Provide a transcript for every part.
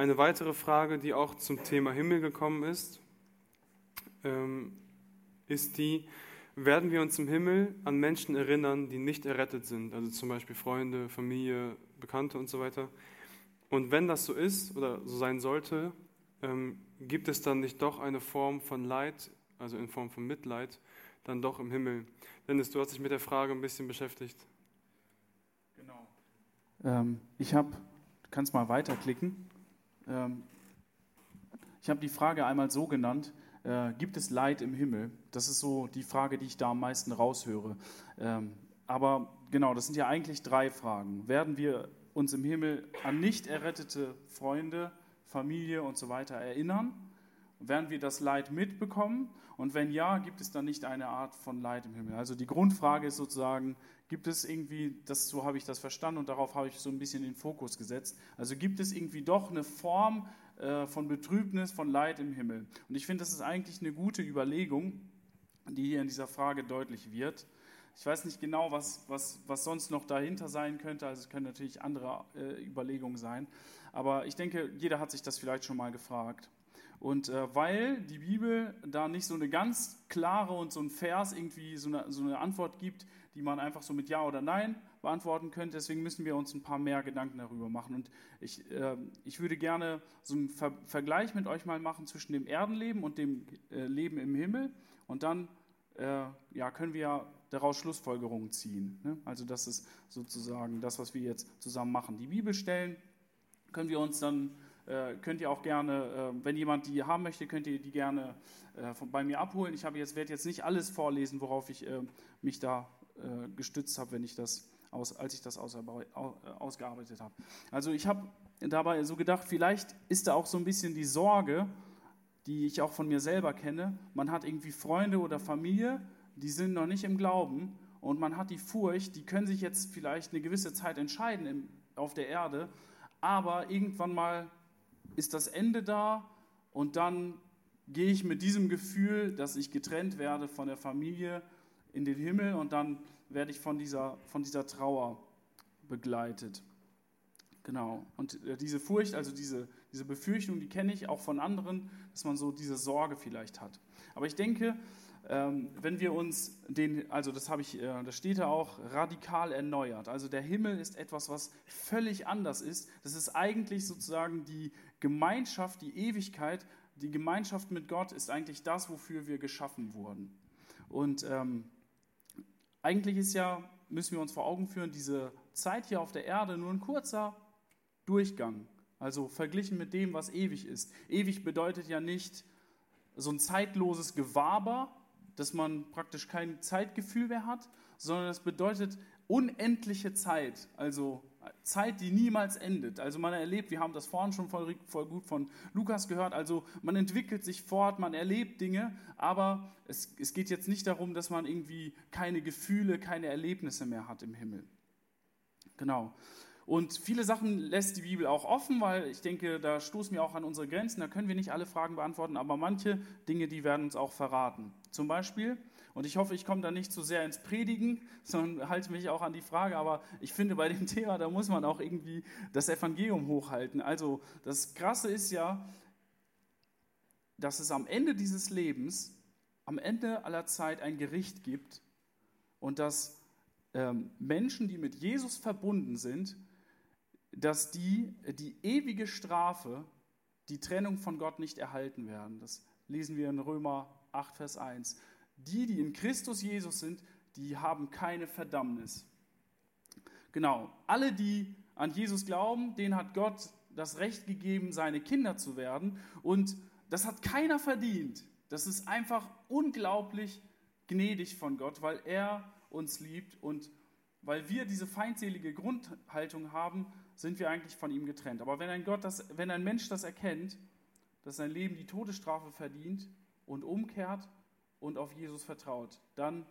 eine weitere Frage, die auch zum Thema Himmel gekommen ist, ähm, ist die, werden wir uns im Himmel an Menschen erinnern, die nicht errettet sind, also zum Beispiel Freunde, Familie, Bekannte und so weiter. Und wenn das so ist oder so sein sollte, ähm, gibt es dann nicht doch eine Form von Leid, also in Form von Mitleid, dann doch im Himmel? Dennis, du hast dich mit der Frage ein bisschen beschäftigt. Genau. Ähm, ich habe, du kannst mal weiterklicken. Ähm, ich habe die Frage einmal so genannt, äh, gibt es Leid im Himmel? Das ist so die Frage, die ich da am meisten raushöre. Ähm, aber genau, das sind ja eigentlich drei Fragen. Werden wir uns im Himmel an nicht errettete Freunde, Familie und so weiter erinnern? Werden wir das Leid mitbekommen? Und wenn ja, gibt es dann nicht eine Art von Leid im Himmel? Also die Grundfrage ist sozusagen, gibt es irgendwie, das, so habe ich das verstanden und darauf habe ich so ein bisschen den Fokus gesetzt, also gibt es irgendwie doch eine Form äh, von Betrübnis, von Leid im Himmel? Und ich finde, das ist eigentlich eine gute Überlegung, die hier in dieser Frage deutlich wird. Ich weiß nicht genau, was, was, was sonst noch dahinter sein könnte. Also es können natürlich andere äh, Überlegungen sein. Aber ich denke, jeder hat sich das vielleicht schon mal gefragt. Und äh, weil die Bibel da nicht so eine ganz klare und so ein Vers irgendwie so eine, so eine Antwort gibt, die man einfach so mit Ja oder Nein beantworten könnte, deswegen müssen wir uns ein paar mehr Gedanken darüber machen. Und ich, äh, ich würde gerne so einen Ver Vergleich mit euch mal machen zwischen dem Erdenleben und dem äh, Leben im Himmel. Und dann äh, ja, können wir daraus Schlussfolgerungen ziehen. Ne? Also das ist sozusagen das, was wir jetzt zusammen machen. Die Bibelstellen können wir uns dann, äh, könnt ihr auch gerne, äh, wenn jemand die haben möchte, könnt ihr die gerne äh, bei mir abholen. Ich jetzt, werde jetzt nicht alles vorlesen, worauf ich äh, mich da äh, gestützt habe, wenn ich das aus, als ich das aus, ausgearbeitet habe. Also ich habe dabei so gedacht, vielleicht ist da auch so ein bisschen die Sorge, die ich auch von mir selber kenne. Man hat irgendwie Freunde oder Familie, die sind noch nicht im Glauben und man hat die Furcht, die können sich jetzt vielleicht eine gewisse Zeit entscheiden im, auf der Erde, aber irgendwann mal ist das Ende da und dann gehe ich mit diesem Gefühl, dass ich getrennt werde von der Familie in den Himmel und dann werde ich von dieser, von dieser Trauer begleitet. Genau. Und äh, diese Furcht, also diese, diese Befürchtung, die kenne ich auch von anderen, dass man so diese Sorge vielleicht hat. Aber ich denke, ähm, wenn wir uns den, also das habe ich, äh, das steht da auch, radikal erneuert. Also der Himmel ist etwas, was völlig anders ist. Das ist eigentlich sozusagen die Gemeinschaft, die Ewigkeit, die Gemeinschaft mit Gott ist eigentlich das, wofür wir geschaffen wurden. Und ähm, eigentlich ist ja, müssen wir uns vor Augen führen, diese Zeit hier auf der Erde nur ein kurzer Durchgang. Also verglichen mit dem, was ewig ist. Ewig bedeutet ja nicht so ein zeitloses Gewaber, dass man praktisch kein Zeitgefühl mehr hat, sondern es bedeutet unendliche Zeit, also Zeit, die niemals endet. Also man erlebt, wir haben das vorhin schon voll, voll, gut von Lukas gehört, also man entwickelt sich fort, man erlebt Dinge, aber es, es geht jetzt nicht darum, dass man irgendwie keine Gefühle, keine Erlebnisse mehr hat im Himmel. Genau. Und viele Sachen lässt die Bibel auch offen, weil ich denke, da stoßen wir auch an unsere Grenzen. Da können wir nicht alle Fragen beantworten, aber manche Dinge, die werden uns auch verraten. Zum Beispiel, und ich hoffe, ich komme da nicht zu sehr ins Predigen, sondern halte mich auch an die Frage, aber ich finde, bei dem Thema, da muss man auch irgendwie das Evangelium hochhalten. Also, das Krasse ist ja, dass es am Ende dieses Lebens, am Ende aller Zeit ein Gericht gibt und dass ähm, Menschen, die mit Jesus verbunden sind, dass die die ewige Strafe, die Trennung von Gott nicht erhalten werden. Das lesen wir in Römer 8, Vers 1. Die, die in Christus Jesus sind, die haben keine Verdammnis. Genau, alle, die an Jesus glauben, denen hat Gott das Recht gegeben, seine Kinder zu werden. Und das hat keiner verdient. Das ist einfach unglaublich gnädig von Gott, weil er uns liebt und weil wir diese feindselige Grundhaltung haben, sind wir eigentlich von ihm getrennt. Aber wenn ein, Gott das, wenn ein Mensch das erkennt, dass sein Leben die Todesstrafe verdient und umkehrt und auf Jesus vertraut, dann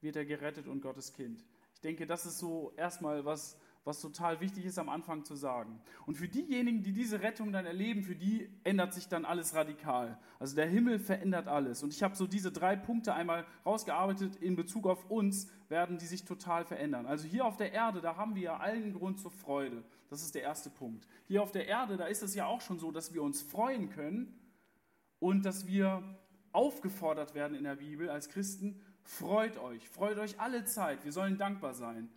wird er gerettet und Gottes Kind. Ich denke, das ist so erstmal was, was total wichtig ist am Anfang zu sagen. Und für diejenigen, die diese Rettung dann erleben, für die ändert sich dann alles radikal. Also der Himmel verändert alles. Und ich habe so diese drei Punkte einmal rausgearbeitet. In Bezug auf uns werden die sich total verändern. Also hier auf der Erde, da haben wir ja allen Grund zur Freude. Das ist der erste Punkt. Hier auf der Erde, da ist es ja auch schon so, dass wir uns freuen können und dass wir aufgefordert werden in der Bibel als Christen, freut euch, freut euch alle Zeit. Wir sollen dankbar sein.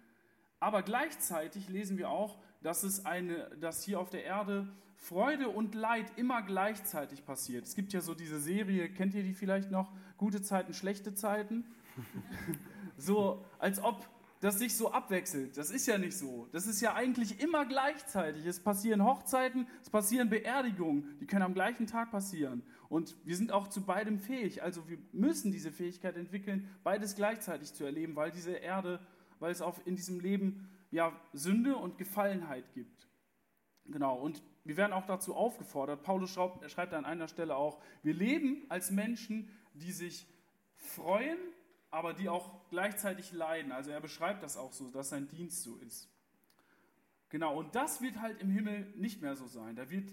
Aber gleichzeitig lesen wir auch, dass, es eine, dass hier auf der Erde Freude und Leid immer gleichzeitig passiert. Es gibt ja so diese Serie, kennt ihr die vielleicht noch? Gute Zeiten, schlechte Zeiten. so, als ob das sich so abwechselt. Das ist ja nicht so. Das ist ja eigentlich immer gleichzeitig. Es passieren Hochzeiten, es passieren Beerdigungen, die können am gleichen Tag passieren. Und wir sind auch zu beidem fähig. Also wir müssen diese Fähigkeit entwickeln, beides gleichzeitig zu erleben, weil diese Erde weil es auch in diesem Leben ja Sünde und Gefallenheit gibt. Genau, und wir werden auch dazu aufgefordert, Paulus schreibt, schreibt an einer Stelle auch, wir leben als Menschen, die sich freuen, aber die auch gleichzeitig leiden. Also er beschreibt das auch so, dass sein Dienst so ist. Genau, und das wird halt im Himmel nicht mehr so sein. Da wird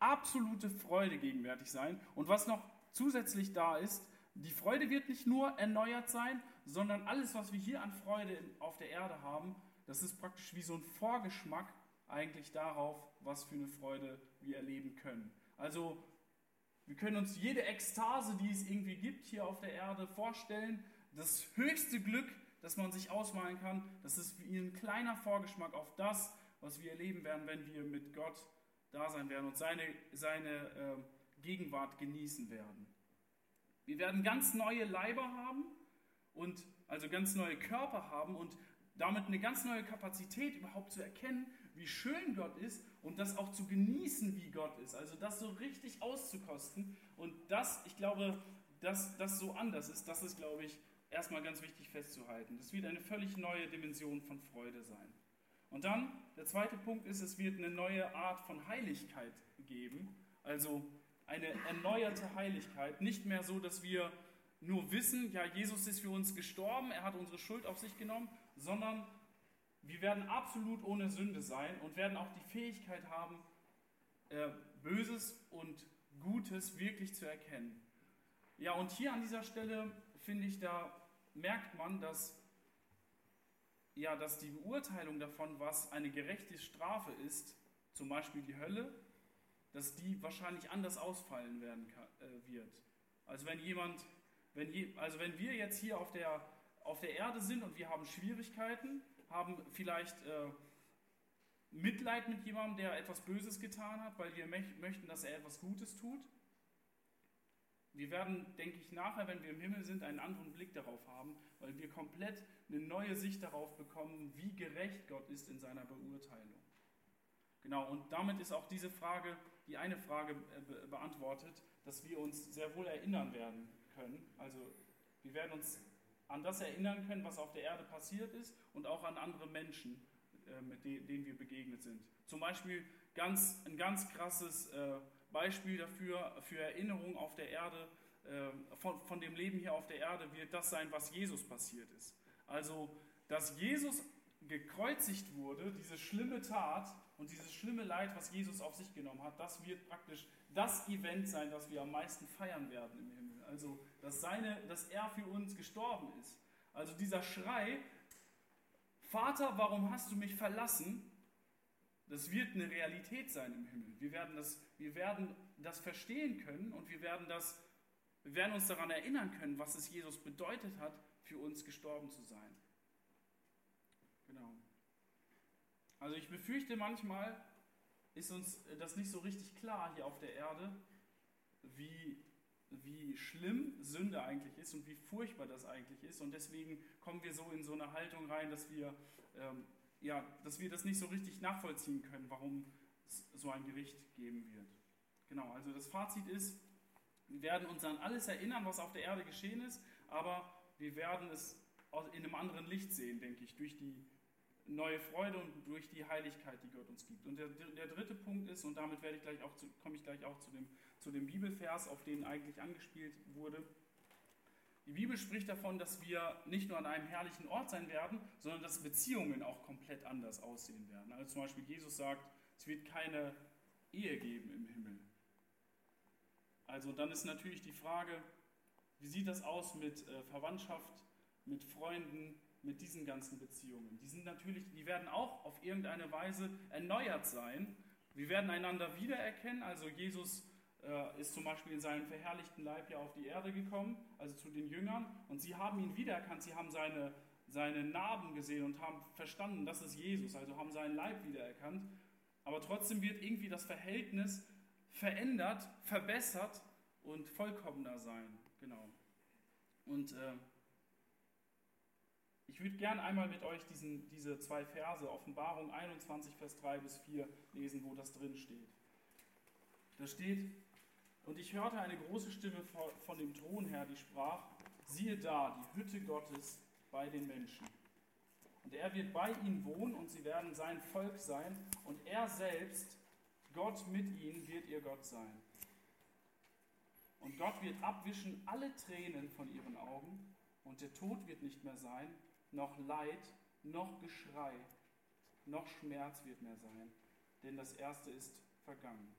absolute Freude gegenwärtig sein. Und was noch zusätzlich da ist, die Freude wird nicht nur erneuert sein, sondern alles, was wir hier an Freude auf der Erde haben, das ist praktisch wie so ein Vorgeschmack eigentlich darauf, was für eine Freude wir erleben können. Also wir können uns jede Ekstase, die es irgendwie gibt hier auf der Erde, vorstellen. Das höchste Glück, das man sich ausmalen kann, das ist wie ein kleiner Vorgeschmack auf das, was wir erleben werden, wenn wir mit Gott da sein werden und seine, seine äh, Gegenwart genießen werden. Wir werden ganz neue Leiber haben und also ganz neue Körper haben und damit eine ganz neue Kapazität überhaupt zu erkennen, wie schön Gott ist und das auch zu genießen, wie Gott ist. Also das so richtig auszukosten und das, ich glaube, dass das so anders ist, das ist, glaube ich, erstmal ganz wichtig festzuhalten. Das wird eine völlig neue Dimension von Freude sein. Und dann, der zweite Punkt ist, es wird eine neue Art von Heiligkeit geben. Also eine erneuerte Heiligkeit. Nicht mehr so, dass wir nur wissen, ja, Jesus ist für uns gestorben, er hat unsere Schuld auf sich genommen, sondern wir werden absolut ohne Sünde sein und werden auch die Fähigkeit haben, äh, Böses und Gutes wirklich zu erkennen. Ja, und hier an dieser Stelle finde ich, da merkt man, dass, ja, dass die Beurteilung davon, was eine gerechte Strafe ist, zum Beispiel die Hölle, dass die wahrscheinlich anders ausfallen werden kann, äh, wird. Also wenn jemand, wenn je, also wenn wir jetzt hier auf der, auf der Erde sind und wir haben Schwierigkeiten, haben vielleicht äh, Mitleid mit jemandem, der etwas Böses getan hat, weil wir möchten, dass er etwas Gutes tut. Wir werden, denke ich, nachher, wenn wir im Himmel sind, einen anderen Blick darauf haben, weil wir komplett eine neue Sicht darauf bekommen, wie gerecht Gott ist in seiner Beurteilung. Genau, und damit ist auch diese Frage, die eine Frage äh, beantwortet, dass wir uns sehr wohl erinnern werden können. Also wir werden uns an das erinnern können, was auf der Erde passiert ist und auch an andere Menschen, äh, mit denen wir begegnet sind. Zum Beispiel ganz, ein ganz krasses äh, Beispiel dafür, für Erinnerung auf der Erde, von, von dem Leben hier auf der Erde wird das sein, was Jesus passiert ist. Also, dass Jesus gekreuzigt wurde, diese schlimme Tat und dieses schlimme Leid, was Jesus auf sich genommen hat, das wird praktisch das Event sein, das wir am meisten feiern werden im Himmel. Also, dass, seine, dass er für uns gestorben ist. Also dieser Schrei, Vater, warum hast du mich verlassen? Das wird eine Realität sein im Himmel. Wir werden das, wir werden das verstehen können und wir werden, das, wir werden uns daran erinnern können, was es Jesus bedeutet hat, für uns gestorben zu sein. Genau. Also ich befürchte manchmal ist uns das nicht so richtig klar hier auf der Erde, wie, wie schlimm Sünde eigentlich ist und wie furchtbar das eigentlich ist. Und deswegen kommen wir so in so eine Haltung rein, dass wir, ähm, ja, dass wir das nicht so richtig nachvollziehen können, warum es so ein Gericht geben wird. Genau, also das Fazit ist, wir werden uns an alles erinnern, was auf der Erde geschehen ist, aber wir werden es in einem anderen Licht sehen, denke ich, durch die neue Freude und durch die Heiligkeit, die Gott uns gibt. Und der, der dritte Punkt ist, und damit werde ich gleich auch zu, komme ich gleich auch zu dem, zu dem Bibelvers, auf den eigentlich angespielt wurde, Die Bibel spricht davon, dass wir nicht nur an einem herrlichen Ort sein werden, sondern dass Beziehungen auch komplett anders aussehen werden. Also zum Beispiel Jesus sagt, es wird keine Ehe geben im Himmel. Also dann ist natürlich die Frage, wie sieht das aus mit äh, Verwandtschaft, mit Freunden, mit diesen ganzen Beziehungen? Die sind natürlich, die werden auch auf irgendeine Weise erneuert sein. Wir werden einander wiedererkennen. Also Jesus äh, ist zum Beispiel in seinem verherrlichten Leib ja auf die Erde gekommen, also zu den Jüngern, und sie haben ihn wiedererkannt, sie haben seine, seine Narben gesehen und haben verstanden, das ist Jesus, also haben seinen Leib wiedererkannt. Aber trotzdem wird irgendwie das Verhältnis verändert, verbessert und vollkommener sein. Genau. Und äh, ich würde gerne einmal mit euch diesen, diese zwei Verse, Offenbarung 21, Vers 3 bis 4, lesen, wo das drin steht. Da steht, und ich hörte eine große Stimme von dem Thron her, die sprach, siehe da, die Hütte Gottes bei den Menschen. Und er wird bei ihnen wohnen und sie werden sein Volk sein und er selbst, Gott mit ihnen, wird ihr Gott sein. Und Gott wird abwischen alle Tränen von ihren Augen und der Tod wird nicht mehr sein, noch Leid, noch Geschrei, noch Schmerz wird mehr sein, denn das Erste ist vergangen.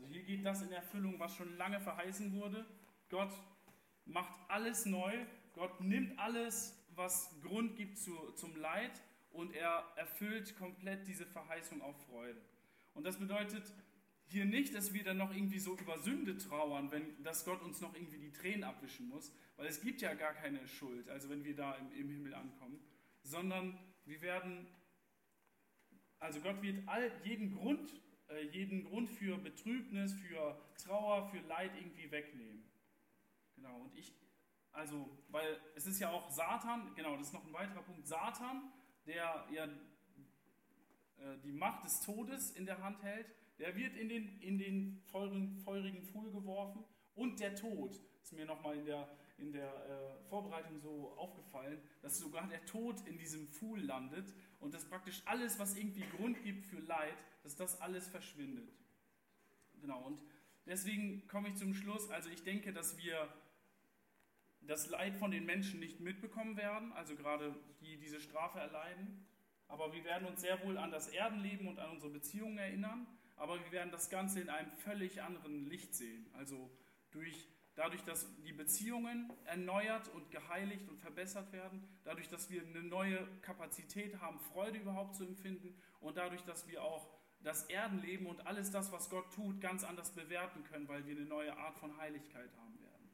Also hier geht das in Erfüllung, was schon lange verheißen wurde. Gott macht alles neu. Gott nimmt alles, was Grund gibt zu, zum Leid und er erfüllt komplett diese Verheißung auf Freude. Und das bedeutet hier nicht, dass wir dann noch irgendwie so über Sünde trauern, wenn, dass Gott uns noch irgendwie die Tränen abwischen muss, weil es gibt ja gar keine Schuld, also wenn wir da im, im Himmel ankommen, sondern wir werden, also Gott wird all, jeden Grund äh, jeden Grund für Betrübnis, für Trauer, für Leid irgendwie wegnehmen. Genau, und ich, also, weil es ist ja auch Satan, genau, das ist noch ein weiterer Punkt, Satan, der ja äh, die Macht des Todes in der Hand hält, der wird in den, in den feurigen, feurigen Pfuhl geworfen und der Tod, ist mir nochmal in der, in der äh, Vorbereitung so aufgefallen, dass sogar der Tod in diesem Pfuhl landet und dass praktisch alles, was irgendwie Grund gibt für Leid, dass das alles verschwindet. Genau, und deswegen komme ich zum Schluss. Also ich denke, dass wir das Leid von den Menschen nicht mitbekommen werden, also gerade die diese Strafe erleiden. Aber wir werden uns sehr wohl an das Erdenleben und an unsere Beziehungen erinnern. Aber wir werden das Ganze in einem völlig anderen Licht sehen. Also durch dadurch, dass die Beziehungen erneuert und geheiligt und verbessert werden, dadurch, dass wir eine neue Kapazität haben, Freude überhaupt zu empfinden und dadurch, dass wir auch das Erdenleben und alles das, was Gott tut, ganz anders bewerten können, weil wir eine neue Art von Heiligkeit haben werden.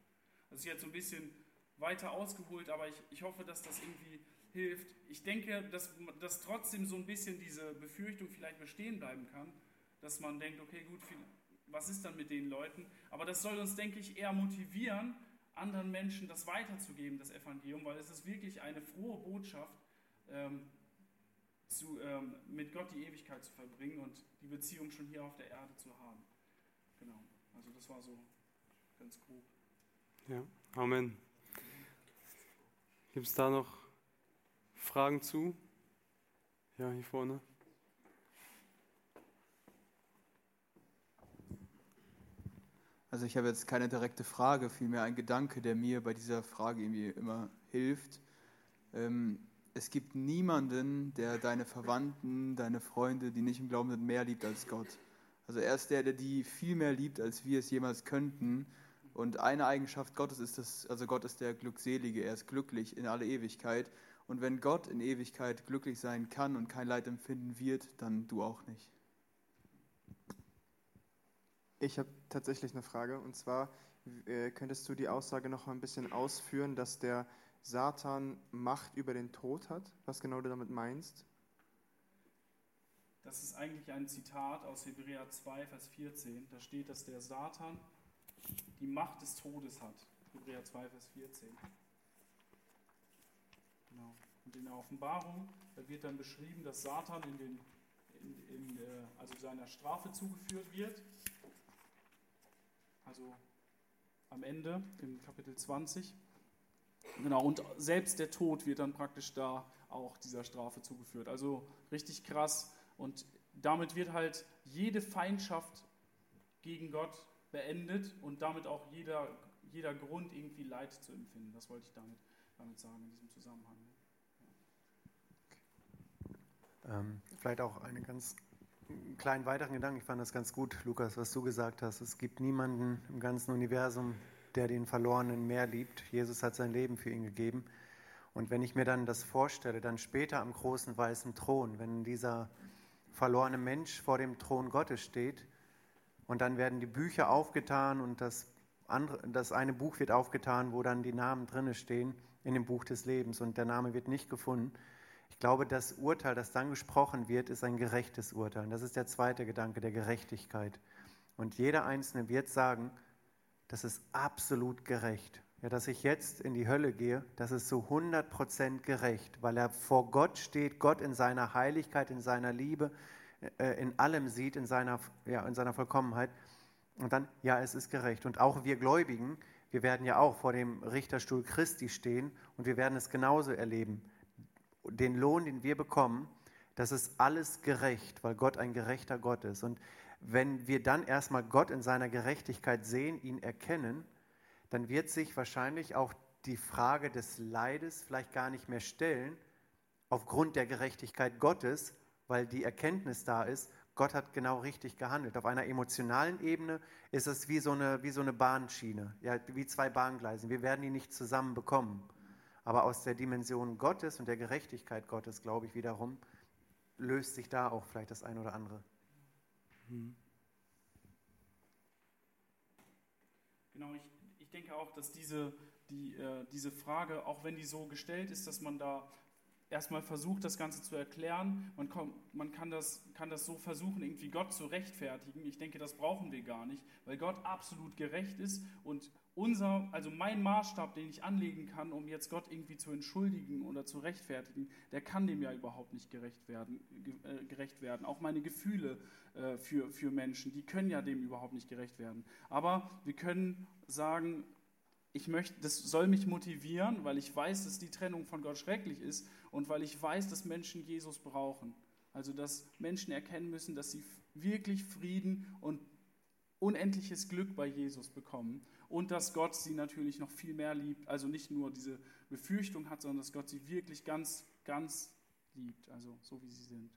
Das ist jetzt so ein bisschen weiter ausgeholt, aber ich, ich hoffe, dass das irgendwie hilft. Ich denke, dass, dass trotzdem so ein bisschen diese Befürchtung vielleicht bestehen bleiben kann, dass man denkt, okay, gut, was ist dann mit den Leuten? Aber das soll uns, denke ich, eher motivieren, anderen Menschen das weiterzugeben, das Evangelium, weil es ist wirklich eine frohe Botschaft, ähm, zu, ähm, mit Gott die Ewigkeit zu verbringen und die Beziehung schon hier auf der Erde zu haben. Genau, also das war so ganz grob. Ja, Amen. Gibt es da noch Fragen zu? Ja, hier vorne. Also ich habe jetzt keine direkte Frage, vielmehr ein Gedanke, der mir bei dieser Frage irgendwie immer hilft. Ähm, es gibt niemanden, der deine Verwandten, deine Freunde, die nicht im Glauben sind, mehr liebt als Gott. Also er ist der, der die viel mehr liebt, als wir es jemals könnten. Und eine Eigenschaft Gottes ist das, also Gott ist der Glückselige, er ist glücklich in alle Ewigkeit. Und wenn Gott in Ewigkeit glücklich sein kann und kein Leid empfinden wird, dann du auch nicht. Ich habe tatsächlich eine Frage und zwar äh, könntest du die Aussage noch mal ein bisschen ausführen, dass der Satan Macht über den Tod hat? Was genau du damit meinst? Das ist eigentlich ein Zitat aus Hebräer 2, Vers 14. Da steht, dass der Satan die Macht des Todes hat. Hebräer 2, Vers 14. Genau. Und in der Offenbarung da wird dann beschrieben, dass Satan in, den, in, in äh, also seiner Strafe zugeführt wird also am Ende im Kapitel 20. Genau, und selbst der Tod wird dann praktisch da auch dieser Strafe zugeführt. Also richtig krass. Und damit wird halt jede Feindschaft gegen Gott beendet und damit auch jeder, jeder Grund, irgendwie Leid zu empfinden. Das wollte ich damit, damit sagen in diesem Zusammenhang. Ähm, vielleicht auch einen ganz kleinen weiteren Gedanken. Ich fand das ganz gut, Lukas, was du gesagt hast. Es gibt niemanden im ganzen Universum, der den Verlorenen mehr liebt. Jesus hat sein Leben für ihn gegeben. Und wenn ich mir dann das vorstelle, dann später am großen weißen Thron, wenn dieser verlorene Mensch vor dem Thron Gottes steht und dann werden die Bücher aufgetan und das, andere, das eine Buch wird aufgetan, wo dann die Namen drinne stehen in dem Buch des Lebens und der Name wird nicht gefunden. Ich glaube, das Urteil, das dann gesprochen wird, ist ein gerechtes Urteil. Und das ist der zweite Gedanke der Gerechtigkeit. Und jeder Einzelne wird sagen, das ist absolut gerecht. Ja, dass ich jetzt in die Hölle gehe, das ist zu 100% gerecht, weil er vor Gott steht, Gott in seiner Heiligkeit, in seiner Liebe, äh, in allem sieht, in seiner, ja, in seiner Vollkommenheit. Und dann, ja, es ist gerecht. Und auch wir Gläubigen, wir werden ja auch vor dem Richterstuhl Christi stehen und wir werden es genauso erleben. Den Lohn, den wir bekommen, das ist alles gerecht, weil Gott ein gerechter Gott ist. Und wenn wir dann erstmal Gott in seiner Gerechtigkeit sehen, ihn erkennen, dann wird sich wahrscheinlich auch die Frage des Leides vielleicht gar nicht mehr stellen, aufgrund der Gerechtigkeit Gottes, weil die Erkenntnis da ist, Gott hat genau richtig gehandelt. Auf einer emotionalen Ebene ist es wie so eine, wie so eine Bahnschiene, ja, wie zwei Bahngleise. Wir werden die nicht zusammen bekommen. Aber aus der Dimension Gottes und der Gerechtigkeit Gottes, glaube ich wiederum, löst sich da auch vielleicht das eine oder andere. Mhm. Genau, ich, ich denke auch, dass diese, die, äh, diese Frage, auch wenn die so gestellt ist, dass man da erstmal versucht, das Ganze zu erklären. Man, kommt, man kann, das, kann das so versuchen, irgendwie Gott zu rechtfertigen. Ich denke, das brauchen wir gar nicht, weil Gott absolut gerecht ist und unser, also mein Maßstab, den ich anlegen kann, um jetzt Gott irgendwie zu entschuldigen oder zu rechtfertigen, der kann dem ja überhaupt nicht gerecht werden. Äh, gerecht werden. Auch meine Gefühle äh, für, für Menschen, die können ja dem überhaupt nicht gerecht werden. Aber wir können sagen, ich möchte, das soll mich motivieren, weil ich weiß, dass die Trennung von Gott schrecklich ist und weil ich weiß, dass Menschen Jesus brauchen. Also dass Menschen erkennen müssen, dass sie wirklich Frieden und unendliches Glück bei Jesus bekommen und dass Gott sie natürlich noch viel mehr liebt, also nicht nur diese Befürchtung hat, sondern dass Gott sie wirklich ganz, ganz liebt, also so wie sie sind.